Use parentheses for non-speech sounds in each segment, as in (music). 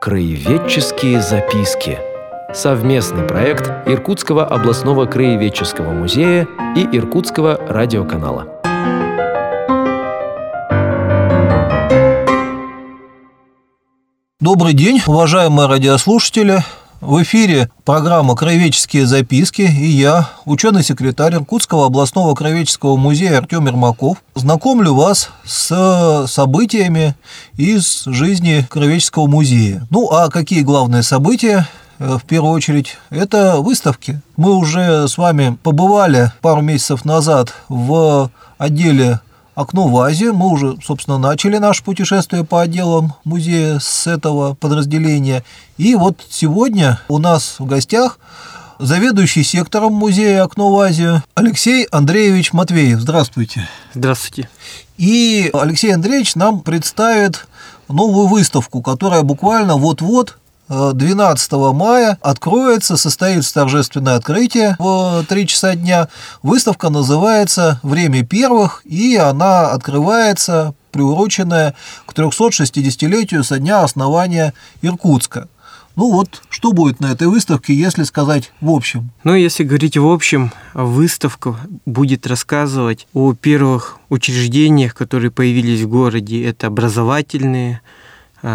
Краеведческие записки. Совместный проект Иркутского областного краеведческого музея и Иркутского радиоканала. Добрый день, уважаемые радиослушатели. В эфире программа «Краеведческие записки» и я, ученый-секретарь Иркутского областного краеведческого музея Артем Ермаков, знакомлю вас с событиями из жизни Краеведческого музея. Ну, а какие главные события? Э, в первую очередь, это выставки. Мы уже с вами побывали пару месяцев назад в отделе окно в Азию. Мы уже, собственно, начали наше путешествие по отделам музея с этого подразделения. И вот сегодня у нас в гостях заведующий сектором музея «Окно в Азию» Алексей Андреевич Матвеев. Здравствуйте. Здравствуйте. И Алексей Андреевич нам представит новую выставку, которая буквально вот-вот 12 мая откроется, состоится торжественное открытие в 3 часа дня. Выставка называется «Время первых», и она открывается, приуроченная к 360-летию со дня основания Иркутска. Ну вот, что будет на этой выставке, если сказать в общем? Ну, если говорить в общем, выставка будет рассказывать о первых учреждениях, которые появились в городе. Это образовательные,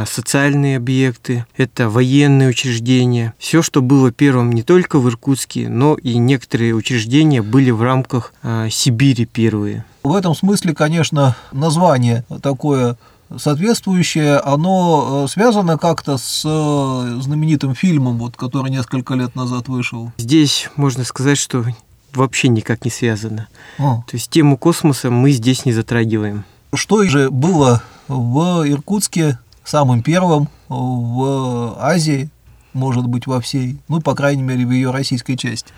социальные объекты, это военные учреждения. Все, что было первым не только в Иркутске, но и некоторые учреждения были в рамках а, Сибири первые. В этом смысле, конечно, название такое соответствующее, оно э, связано как-то с э, знаменитым фильмом, вот, который несколько лет назад вышел. Здесь можно сказать, что вообще никак не связано. О. То есть тему космоса мы здесь не затрагиваем. Что же было в Иркутске самым первым в Азии, может быть, во всей, ну, по крайней мере, в ее российской части.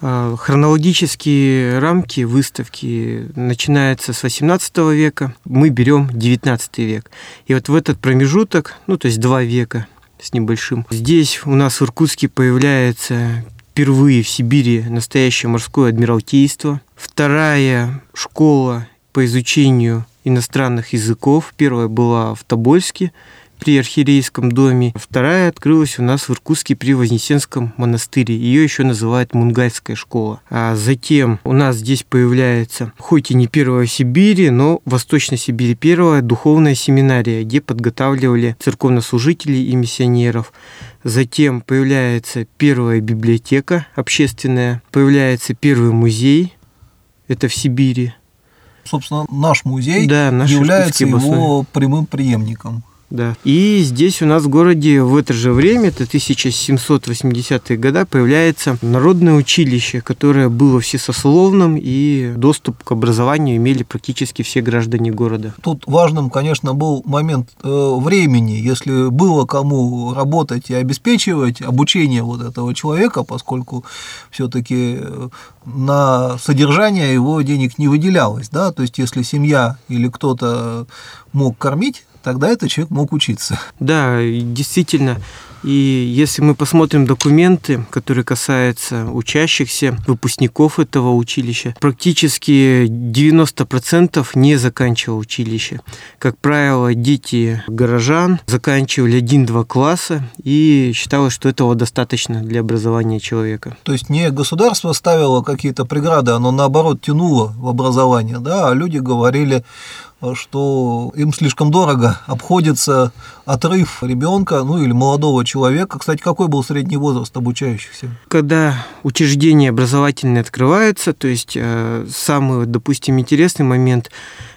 А, хронологические рамки выставки начинаются с 18 века, мы берем 19 век. И вот в этот промежуток, ну то есть два века с небольшим, здесь у нас в Иркутске появляется впервые в Сибири настоящее морское адмиралтейство, вторая школа по изучению иностранных языков. Первая была в Тобольске при архиерейском доме. Вторая открылась у нас в Иркутске при Вознесенском монастыре. Ее еще называют Мунгальская школа. А затем у нас здесь появляется, хоть и не первая Сибири, но в Восточной Сибири первая духовная семинария, где подготавливали церковнослужителей и миссионеров. Затем появляется первая библиотека общественная, появляется первый музей, это в Сибири собственно, наш музей да, является его прямым преемником. Да. И здесь у нас в городе в это же время, это 1780-е годы, появляется народное училище, которое было всесословным, и доступ к образованию имели практически все граждане города. Тут важным, конечно, был момент э, времени, если было кому работать и обеспечивать обучение вот этого человека, поскольку все-таки э, на содержание его денег не выделялось, да, то есть если семья или кто-то мог кормить, тогда этот человек мог учиться. Да, действительно, и если мы посмотрим документы, которые касаются учащихся, выпускников этого училища, практически 90% не заканчивал училище. Как правило, дети горожан заканчивали 1-2 класса и считалось, что этого достаточно для образования человека. То есть не государство ставило какие-то преграды, оно наоборот тянуло в образование, да, а люди говорили, что им слишком дорого обходится отрыв ребенка, ну или молодого человека. Кстати, какой был средний возраст обучающихся? Когда учреждение образовательное открывается, то есть э, самый, допустим, интересный момент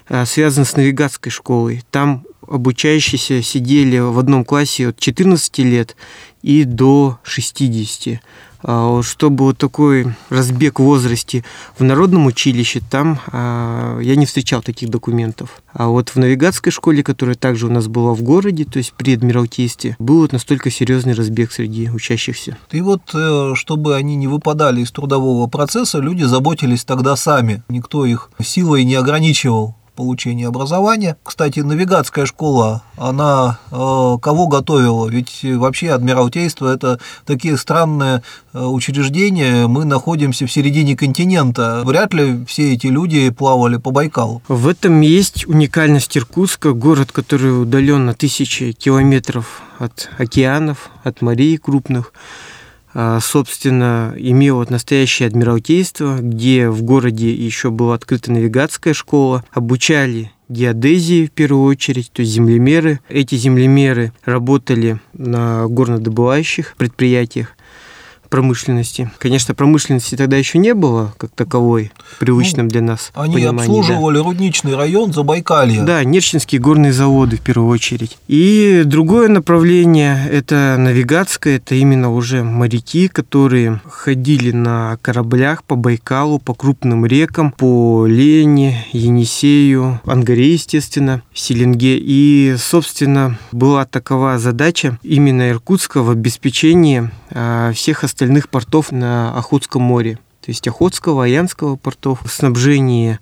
э, связан с навигатской школой. Там обучающиеся сидели в одном классе от 14 лет и до 60. А, чтобы вот такой разбег в возрасте в народном училище, там а, я не встречал таких документов. А вот в навигатской школе, которая также у нас была в городе, то есть при Адмиралтействе, был вот настолько серьезный разбег среди учащихся. И вот, э, чтобы они не выпадали из трудового процесса, люди заботились тогда сами. Никто их силой не ограничивал получения образования. Кстати, навигатская школа, она э, кого готовила? Ведь вообще Адмиралтейство – это такие странные э, учреждения, мы находимся в середине континента. Вряд ли все эти люди плавали по Байкалу. В этом есть уникальность Иркутска, город, который удален на тысячи километров от океанов, от морей крупных. А, собственно, имел вот настоящее адмиралтейство, где в городе еще была открыта навигатская школа, обучали геодезии в первую очередь, то есть землемеры. Эти землемеры работали на горнодобывающих предприятиях, промышленности. Конечно, промышленности тогда еще не было как таковой, привычным ну, для нас. Они обслуживали да. рудничный район Забайкалья. Да, Нерчинские горные заводы в первую очередь. И другое направление – это навигатское, это именно уже моряки, которые ходили на кораблях по Байкалу, по крупным рекам, по Лене, Енисею, Ангаре, естественно, Селенге. И, собственно, была такова задача именно Иркутска в обеспечении а, всех остальных портов на Охотском море. То есть Охотского, Аянского портов, снабжение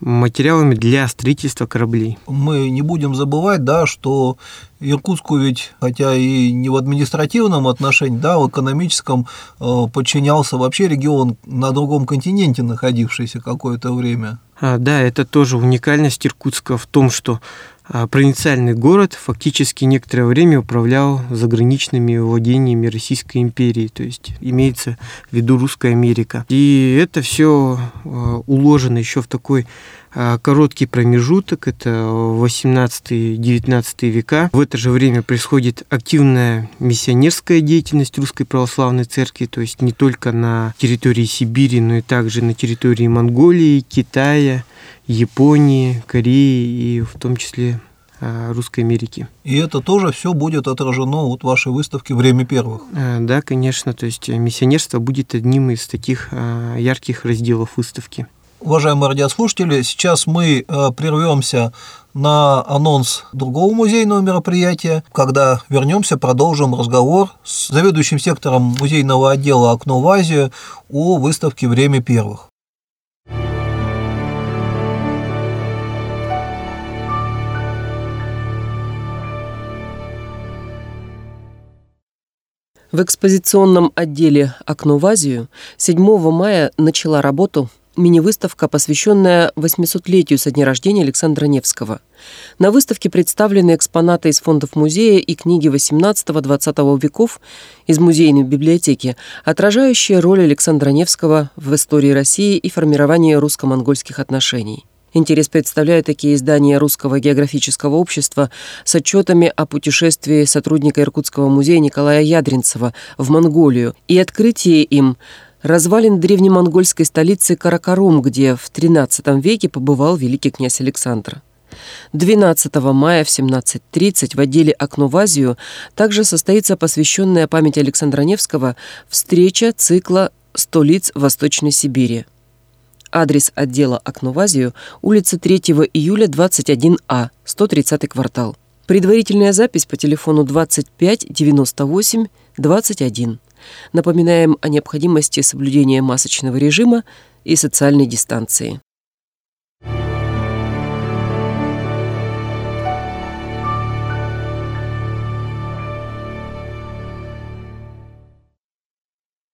материалами для строительства кораблей. Мы не будем забывать, да, что Иркутску ведь, хотя и не в административном отношении, да, в экономическом э, подчинялся вообще регион на другом континенте, находившийся какое-то время. А, да, это тоже уникальность Иркутска в том, что провинциальный город фактически некоторое время управлял заграничными владениями Российской империи, то есть имеется в виду Русская Америка. И это все а, уложено еще в такой а, короткий промежуток, это 18-19 века. В это же время происходит активная миссионерская деятельность Русской Православной Церкви, то есть не только на территории Сибири, но и также на территории Монголии, Китая, Японии, Кореи и в том числе а, Русской Америки. И это тоже все будет отражено вот в вашей выставке «Время первых». А, да, конечно. То есть миссионерство будет одним из таких а, ярких разделов выставки. Уважаемые радиослушатели, сейчас мы прервемся на анонс другого музейного мероприятия. Когда вернемся, продолжим разговор с заведующим сектором музейного отдела «Окно в Азию» о выставке «Время первых». В экспозиционном отделе «Окно в Азию» 7 мая начала работу мини-выставка, посвященная 800-летию со дня рождения Александра Невского. На выставке представлены экспонаты из фондов музея и книги XVIII-XX веков из музейной библиотеки, отражающие роль Александра Невского в истории России и формировании русско-монгольских отношений. Интерес представляют такие издания Русского географического общества с отчетами о путешествии сотрудника Иркутского музея Николая Ядринцева в Монголию и открытие им развалин древнемонгольской столицы Каракарум, где в XIII веке побывал великий князь Александр. 12 мая в 17.30 в отделе «Окно в Азию» также состоится посвященная памяти Александра Невского встреча цикла «Сто лиц Восточной Сибири». Адрес отдела «Окно в Азию», улица 3 июля, 21А, 130 квартал. Предварительная запись по телефону 25 98 21. Напоминаем о необходимости соблюдения масочного режима и социальной дистанции.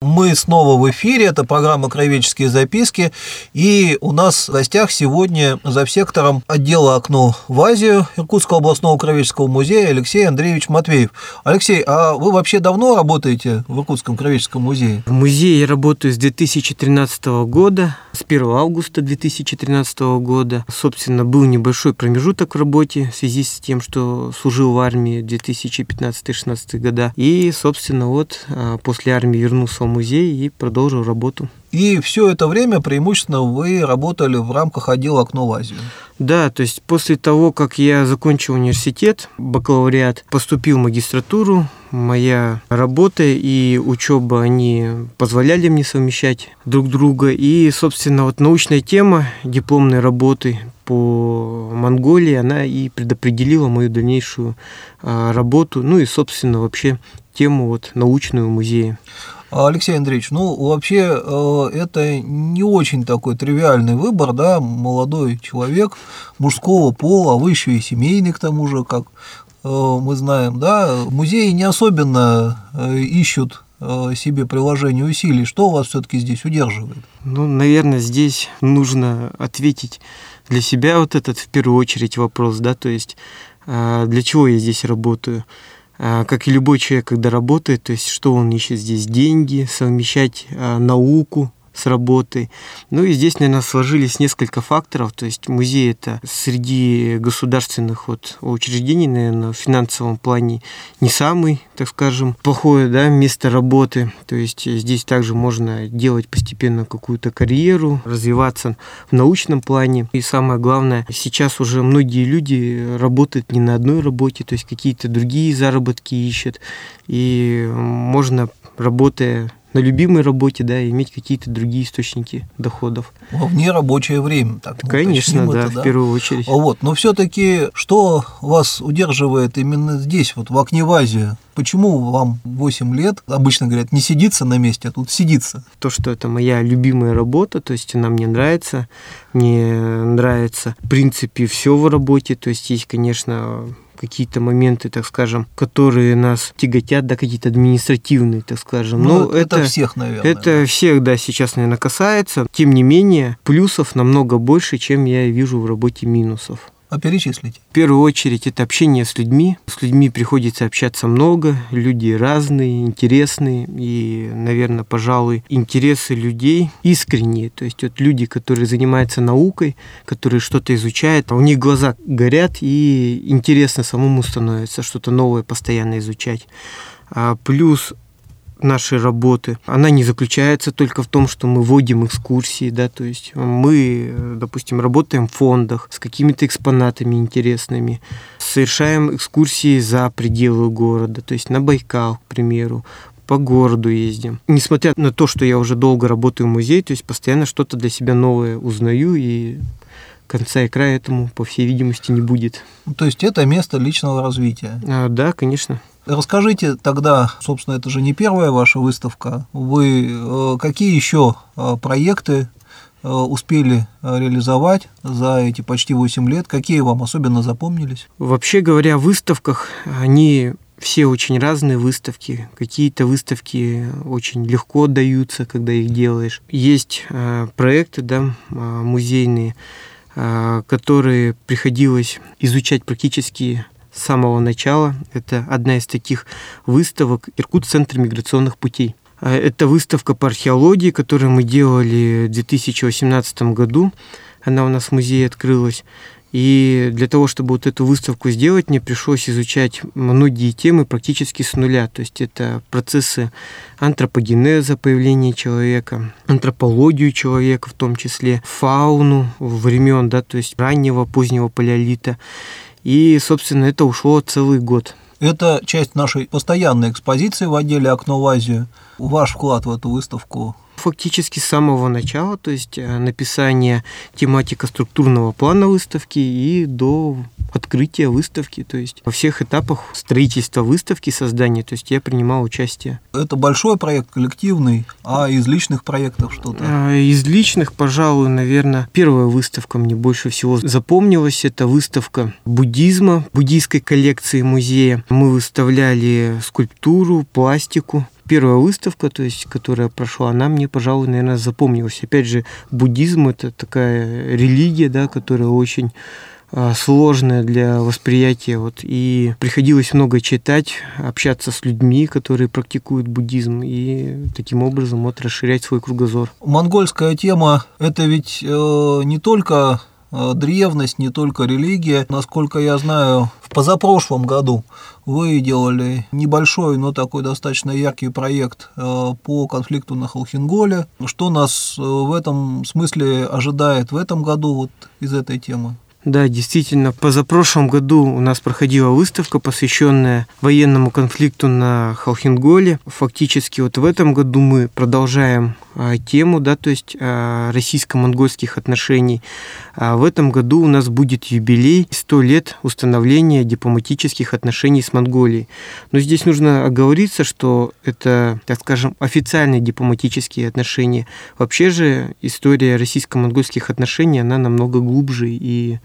Мы снова в эфире, это программа «Краеведческие записки», и у нас в гостях сегодня за сектором отдела «Окно в Азию» Иркутского областного краеведческого музея Алексей Андреевич Матвеев. Алексей, а вы вообще давно работаете в Иркутском краеведческом музее? В музее я работаю с 2013 года, с 1 августа 2013 года. Собственно, был небольшой промежуток в работе в связи с тем, что служил в армии 2015-2016 года. И, собственно, вот а, после армии вернулся в музей и продолжил работу. И все это время преимущественно вы работали в рамках отдела «Окно в Азию». Да, то есть после того, как я закончил университет, бакалавриат, поступил в магистратуру, моя работа и учеба, они позволяли мне совмещать друг друга. И, собственно, вот научная тема дипломной работы по Монголии, она и предопределила мою дальнейшую а, работу, ну и, собственно, вообще тему вот научную музея. Алексей Андреевич, ну вообще э, это не очень такой тривиальный выбор, да, молодой человек мужского пола, а вы еще и семейный к тому же, как э, мы знаем, да, музеи не особенно э, ищут себе приложение усилий. Что вас все-таки здесь удерживает? Ну, наверное, здесь нужно ответить для себя вот этот в первую очередь вопрос, да, то есть для чего я здесь работаю? А, как и любой человек, когда работает, то есть что он ищет здесь? Деньги, совмещать а, науку, с работой. Ну и здесь, наверное, сложились несколько факторов. То есть музей это среди государственных вот учреждений, наверное, в финансовом плане не самый, так скажем, плохое да, место работы. То есть здесь также можно делать постепенно какую-то карьеру, развиваться в научном плане. И самое главное, сейчас уже многие люди работают не на одной работе, то есть какие-то другие заработки ищут. И можно, работая на любимой работе, да, иметь какие-то другие источники доходов. Во вне рабочее время, так Конечно, да, это, да, в первую очередь. Вот, но все-таки что вас удерживает именно здесь, вот в Акневазе? Почему вам 8 лет, обычно говорят, не сидится на месте, а тут сидится? То, что это моя любимая работа, то есть она мне нравится, мне нравится, в принципе, все в работе, то есть есть, конечно, какие-то моменты, так скажем, которые нас тяготят, да, какие-то административные, так скажем. Ну, Но это, это всех, наверное. Это всех, да, сейчас, наверное, касается. Тем не менее, плюсов намного больше, чем я вижу в работе минусов. А перечислите? В первую очередь это общение с людьми. С людьми приходится общаться много, люди разные, интересные. И, наверное, пожалуй, интересы людей искренние. То есть вот люди, которые занимаются наукой, которые что-то изучают, у них глаза горят и интересно самому становится что-то новое постоянно изучать. А плюс нашей работы, она не заключается только в том, что мы вводим экскурсии, да, то есть мы, допустим, работаем в фондах с какими-то экспонатами интересными, совершаем экскурсии за пределы города, то есть на Байкал, к примеру, по городу ездим. Несмотря на то, что я уже долго работаю в музее, то есть постоянно что-то для себя новое узнаю и конца и края этому, по всей видимости, не будет. То есть это место личного развития? А, да, конечно. Расскажите тогда, собственно, это же не первая ваша выставка. Вы э, какие еще э, проекты э, успели реализовать за эти почти 8 лет? Какие вам особенно запомнились? Вообще говоря, в выставках они все очень разные выставки. Какие-то выставки очень легко даются, когда их делаешь. Есть проекты да, музейные, которые приходилось изучать практически с самого начала. Это одна из таких выставок Иркут-центр миграционных путей. А, это выставка по археологии, которую мы делали в 2018 году. Она у нас в музее открылась. И для того, чтобы вот эту выставку сделать, мне пришлось изучать многие темы практически с нуля. То есть это процессы антропогенеза, появления человека, антропологию человека в том числе, фауну времен, да, то есть раннего, позднего палеолита. И, собственно, это ушло целый год. Это часть нашей постоянной экспозиции в отделе «Окно в Азию». Ваш вклад в эту выставку фактически с самого начала, то есть э, написание тематика структурного плана выставки и до открытия выставки, то есть во всех этапах строительства выставки, создания, то есть я принимал участие. Это большой проект, коллективный, а из личных проектов что-то? А, из личных, пожалуй, наверное, первая выставка мне больше всего запомнилась, это выставка буддизма, буддийской коллекции музея. Мы выставляли скульптуру, пластику, первая выставка, то есть, которая прошла, она мне, пожалуй, наверное, запомнилась. Опять же, буддизм – это такая религия, да, которая очень а, сложная для восприятия. Вот, и приходилось много читать, общаться с людьми, которые практикуют буддизм, и таким образом вот, расширять свой кругозор. Монгольская тема – это ведь э, не только древность, не только религия. Насколько я знаю, в позапрошлом году вы делали небольшой, но такой достаточно яркий проект э, по конфликту на Холхенголе. Что нас э, в этом смысле ожидает в этом году вот из этой темы? Да, действительно, позапрошлом году у нас проходила выставка, посвященная военному конфликту на Халхинголе. Фактически вот в этом году мы продолжаем а, тему, да, то есть а, российско-монгольских отношений. А в этом году у нас будет юбилей 100 лет установления дипломатических отношений с Монголией. Но здесь нужно оговориться, что это, так скажем, официальные дипломатические отношения. Вообще же история российско-монгольских отношений, она намного глубже и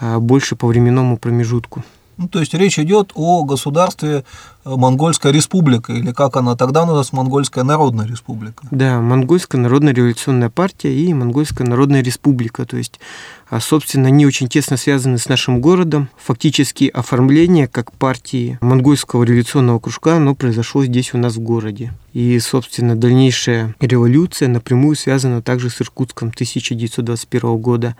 больше по временному промежутку. Ну, то есть речь идет о государстве Монгольская республика, или как она тогда называлась, Монгольская народная республика. Да, Монгольская народная революционная партия и Монгольская народная республика. То есть, а, собственно, они очень тесно связаны с нашим городом. Фактически оформление как партии Монгольского революционного кружка, оно произошло здесь у нас в городе. И, собственно, дальнейшая революция напрямую связана также с Иркутском 1921 года.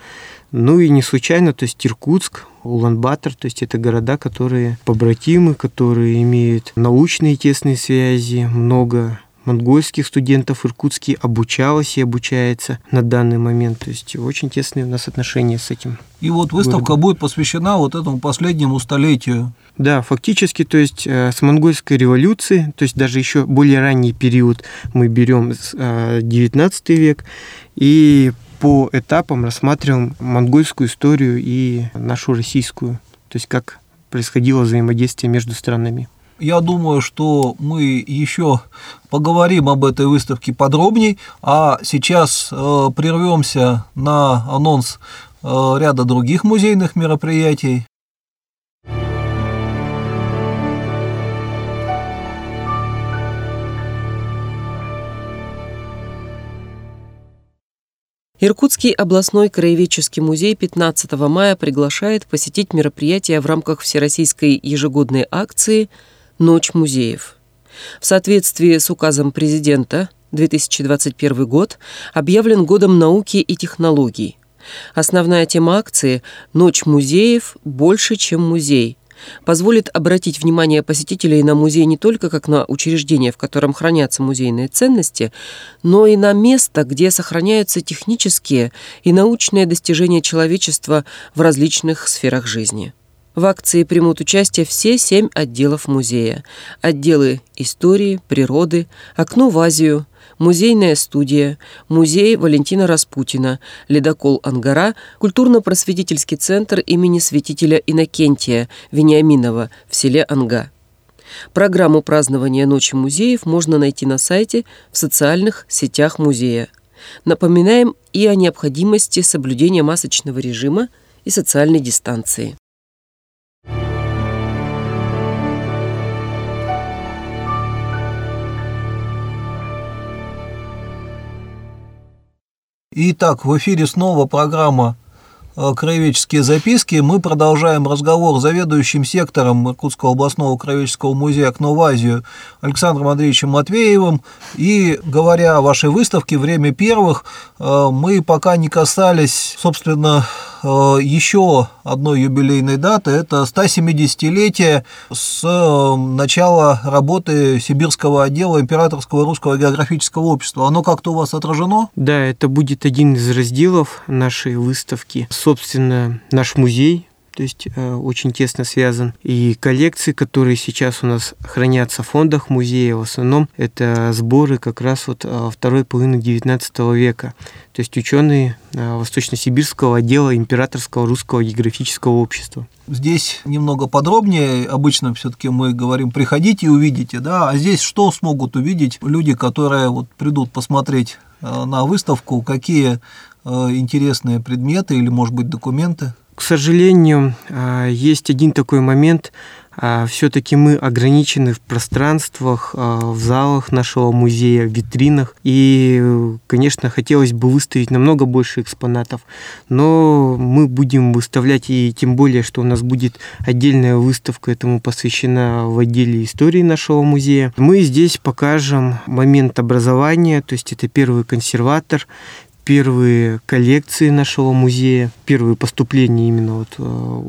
Ну и не случайно, то есть Иркутск, Улан-Батор, то есть это города, которые побратимы, которые имеют научные тесные связи, много монгольских студентов Иркутске обучалось и обучается на данный момент. То есть очень тесные у нас отношения с этим. И вот выставка городом. будет посвящена вот этому последнему столетию. Да, фактически, то есть э, с монгольской революции, то есть даже еще более ранний период мы берем 19 э, век, и по этапам рассматриваем монгольскую историю и нашу российскую, то есть как происходило взаимодействие между странами. Я думаю, что мы еще поговорим об этой выставке подробней, а сейчас э, прервемся на анонс э, ряда других музейных мероприятий. Иркутский областной краеведческий музей 15 мая приглашает посетить мероприятие в рамках Всероссийской ежегодной акции «Ночь музеев». В соответствии с указом президента 2021 год объявлен годом науки и технологий. Основная тема акции «Ночь музеев. Больше, чем музей» позволит обратить внимание посетителей на музей не только как на учреждение, в котором хранятся музейные ценности, но и на место, где сохраняются технические и научные достижения человечества в различных сферах жизни. В акции примут участие все семь отделов музея. Отделы истории, природы, окно в Азию, музейная студия, музей Валентина Распутина, ледокол «Ангара», культурно-просветительский центр имени святителя Иннокентия Вениаминова в селе Анга. Программу празднования Ночи музеев можно найти на сайте в социальных сетях музея. Напоминаем и о необходимости соблюдения масочного режима и социальной дистанции. Итак, в эфире снова программа э, «Краеведческие записки». Мы продолжаем разговор с заведующим сектором Иркутского областного краеведческого музея «Окно в Азию» Александром Андреевичем Матвеевым. И говоря о вашей выставке «Время первых», э, мы пока не касались, собственно, еще одной юбилейной даты – это 170-летие с э, начала работы Сибирского отдела Императорского русского географического общества. Оно как-то у вас отражено? Да, это будет один из разделов нашей выставки. Собственно, наш музей то есть э, очень тесно связан. И коллекции, которые сейчас у нас хранятся в фондах музея, в основном это сборы как раз вот э, второй половины XIX века. То есть ученые э, Восточно-Сибирского отдела Императорского русского географического общества. Здесь немного подробнее, обычно все-таки мы говорим, приходите и увидите, да, а здесь что смогут увидеть люди, которые вот придут посмотреть на выставку, какие интересные предметы или, может быть, документы? К сожалению, а, есть один такой момент. А, Все-таки мы ограничены в пространствах, а, в залах нашего музея, в витринах. И, конечно, хотелось бы выставить намного больше экспонатов. Но мы будем выставлять, и тем более, что у нас будет отдельная выставка этому посвящена в отделе истории нашего музея. Мы здесь покажем момент образования, то есть это первый консерватор, первые коллекции нашего музея, первые поступления именно вот э,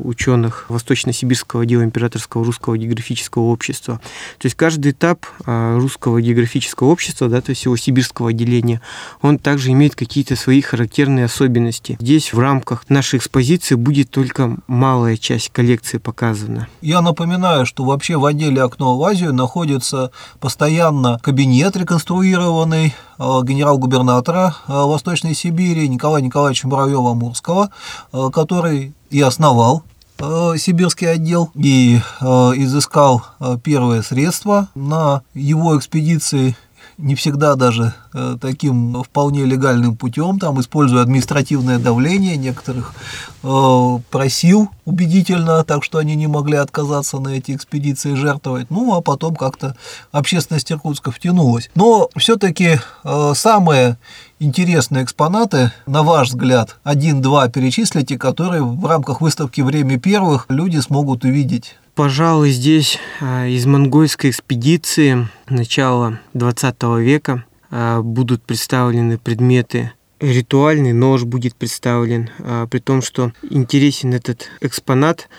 ученых Восточно-Сибирского отдела Императорского русского географического общества. То есть каждый этап э, русского географического общества, да, то есть его сибирского отделения, он также имеет какие-то свои характерные особенности. Здесь в рамках нашей экспозиции будет только малая часть коллекции показана. Я напоминаю, что вообще в отделе «Окно в Азию» находится постоянно кабинет реконструированный генерал-губернатора Восточной Восточной Сибири Николая Николаевича Муравьева-Амурского, э, который и основал э, сибирский отдел и э, изыскал первые средства на его экспедиции не всегда даже э, таким вполне легальным путем, там, используя административное давление, некоторых э, просил убедительно, так что они не могли отказаться на эти экспедиции жертвовать. Ну, а потом как-то общественность Иркутска втянулась. Но все-таки э, самые интересные экспонаты, на ваш взгляд, один-два перечислите, которые в рамках выставки «Время первых» люди смогут увидеть? Пожалуй, здесь а, из монгольской экспедиции начала 20 века а, будут представлены предметы ритуальный нож будет представлен, а, при том, что интересен этот экспонат.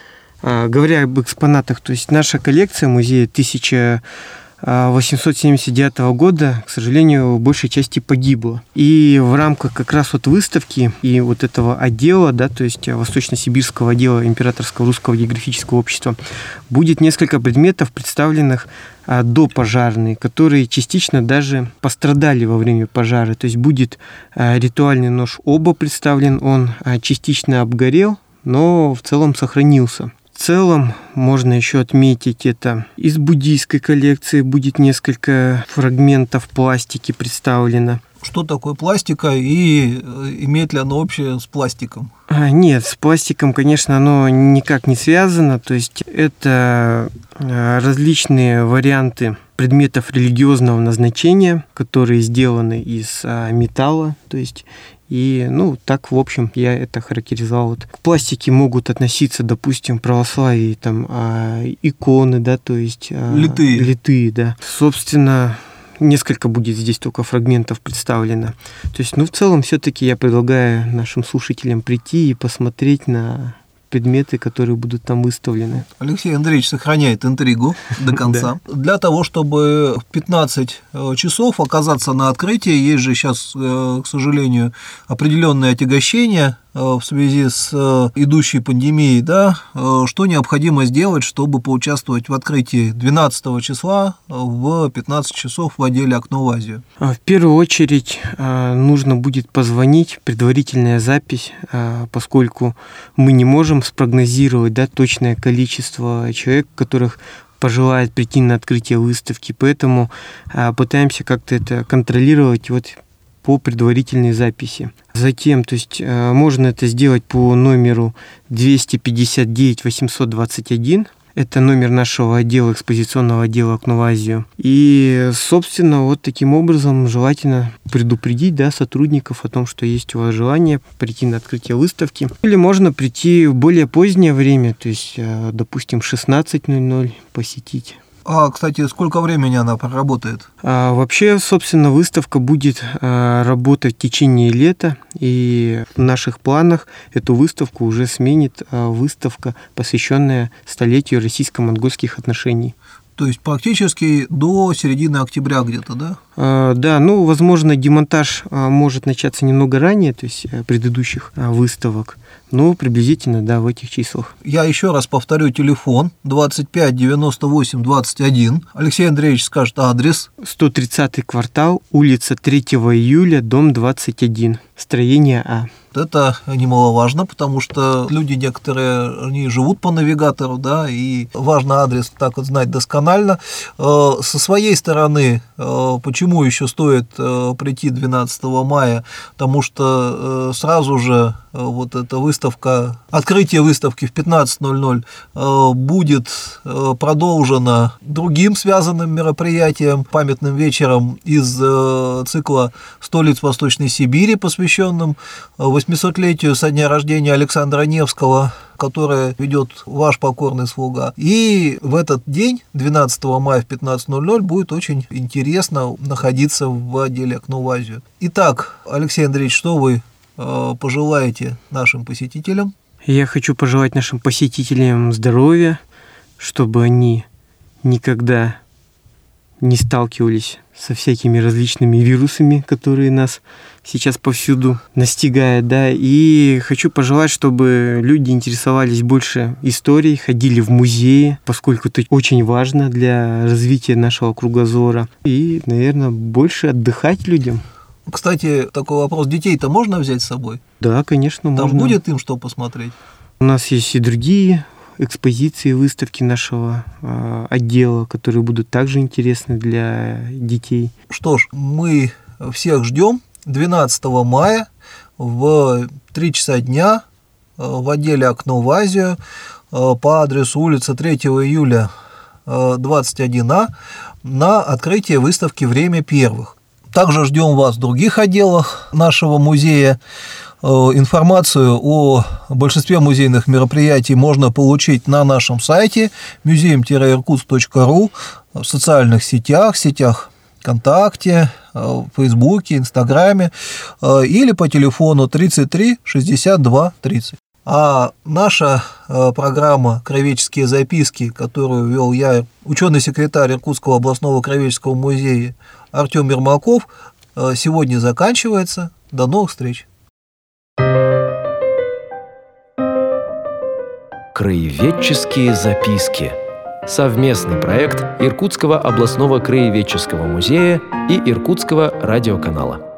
Говоря об экспонатах, то есть наша коллекция музея 1000 879 года, к сожалению, в большей части погибло. И в рамках как раз вот выставки и вот этого отдела, да, то есть Восточно-Сибирского отдела Императорского русского географического общества, будет несколько предметов, представленных а, до пожарные, которые частично даже пострадали во время пожара. То есть будет а, ритуальный нож оба представлен, он а, частично обгорел, но в целом сохранился. В целом можно еще отметить это. Из буддийской коллекции будет несколько фрагментов пластики представлено. Что такое пластика и э, имеет ли оно общее с пластиком? А, нет, с пластиком, конечно, оно никак не связано. То есть это э, различные варианты предметов религиозного назначения, которые сделаны из а, металла, то есть и, ну, так, в общем, я это характеризовал. Вот к пластике могут относиться, допустим, православие, там, а, иконы, да, то есть... А, литые. Литые, да. Собственно, несколько будет здесь только фрагментов представлено. То есть, ну, в целом, все-таки я предлагаю нашим слушателям прийти и посмотреть на предметы, которые будут там выставлены. Алексей Андреевич сохраняет интригу до (laughs) конца. Для того, чтобы в 15 э, часов оказаться на открытии, есть же сейчас, э, к сожалению, определенные отягощения в связи с э, идущей пандемией, да, э, что необходимо сделать, чтобы поучаствовать в открытии 12 числа в 15 часов в отделе «Окно в Азию»? А, в первую очередь нужно будет позвонить, предварительная запись, поскольку мы не можем спрогнозировать да, точное количество человек, которых пожелает прийти на открытие выставки, поэтому пытаемся как-то это контролировать. Вот по предварительной записи. Затем, то есть э, можно это сделать по номеру 259 821, это номер нашего отдела, экспозиционного отдела «Окно в Азию». И, собственно, вот таким образом желательно предупредить да, сотрудников о том, что есть у вас желание прийти на открытие выставки. Или можно прийти в более позднее время, то есть, э, допустим, 16.00 посетить. А, кстати, сколько времени она проработает? А, вообще, собственно, выставка будет а, работать в течение лета, и в наших планах эту выставку уже сменит а, выставка, посвященная столетию российско-монгольских отношений. То есть практически до середины октября где-то, да? А, да, ну, возможно, демонтаж а, может начаться немного ранее, то есть э, предыдущих а, выставок. Ну, приблизительно, да, в этих числах. Я еще раз повторю телефон 25 98 21. Алексей Андреевич скажет адрес. 130 квартал, улица 3 июля, дом 21, строение А. Это немаловажно, потому что люди некоторые, они живут по навигатору, да, и важно адрес так вот знать досконально. Э, со своей стороны, почему еще стоит э, прийти 12 мая? Потому что сразу же вот эта выставка, открытие выставки в 15.00 э, будет э, продолжено другим связанным мероприятием, памятным вечером из э, цикла «Столиц Восточной Сибири», посвященным 800-летию со дня рождения Александра Невского, которое ведет ваш покорный слуга. И в этот день, 12 мая в 15.00, будет очень интересно находиться в отделе «Окно в Азию». Итак, Алексей Андреевич, что вы Э, пожелаете нашим посетителям? Я хочу пожелать нашим посетителям здоровья, чтобы они никогда не сталкивались со всякими различными вирусами, которые нас сейчас повсюду настигают, да, и хочу пожелать, чтобы люди интересовались больше историей, ходили в музеи, поскольку это очень важно для развития нашего кругозора, и, наверное, больше отдыхать людям. Кстати, такой вопрос. Детей-то можно взять с собой? Да, конечно, Там можно. Там будет им что посмотреть? У нас есть и другие экспозиции, выставки нашего э, отдела, которые будут также интересны для детей. Что ж, мы всех ждем 12 мая в 3 часа дня в отделе «Окно в Азию» по адресу улица 3 июля 21А на открытие выставки «Время первых». Также ждем вас в других отделах нашего музея. Э, информацию о большинстве музейных мероприятий можно получить на нашем сайте museum-irkutsk.ru в социальных сетях, сетях ВКонтакте, э, в Фейсбуке, Инстаграме э, или по телефону 33 62 30. А наша программа «Кровеческие записки», которую вел я, ученый-секретарь Иркутского областного кровеческого музея Артем Ермаков. Э, сегодня заканчивается. До новых встреч. Краеведческие записки. Совместный проект Иркутского областного краеведческого музея и Иркутского радиоканала.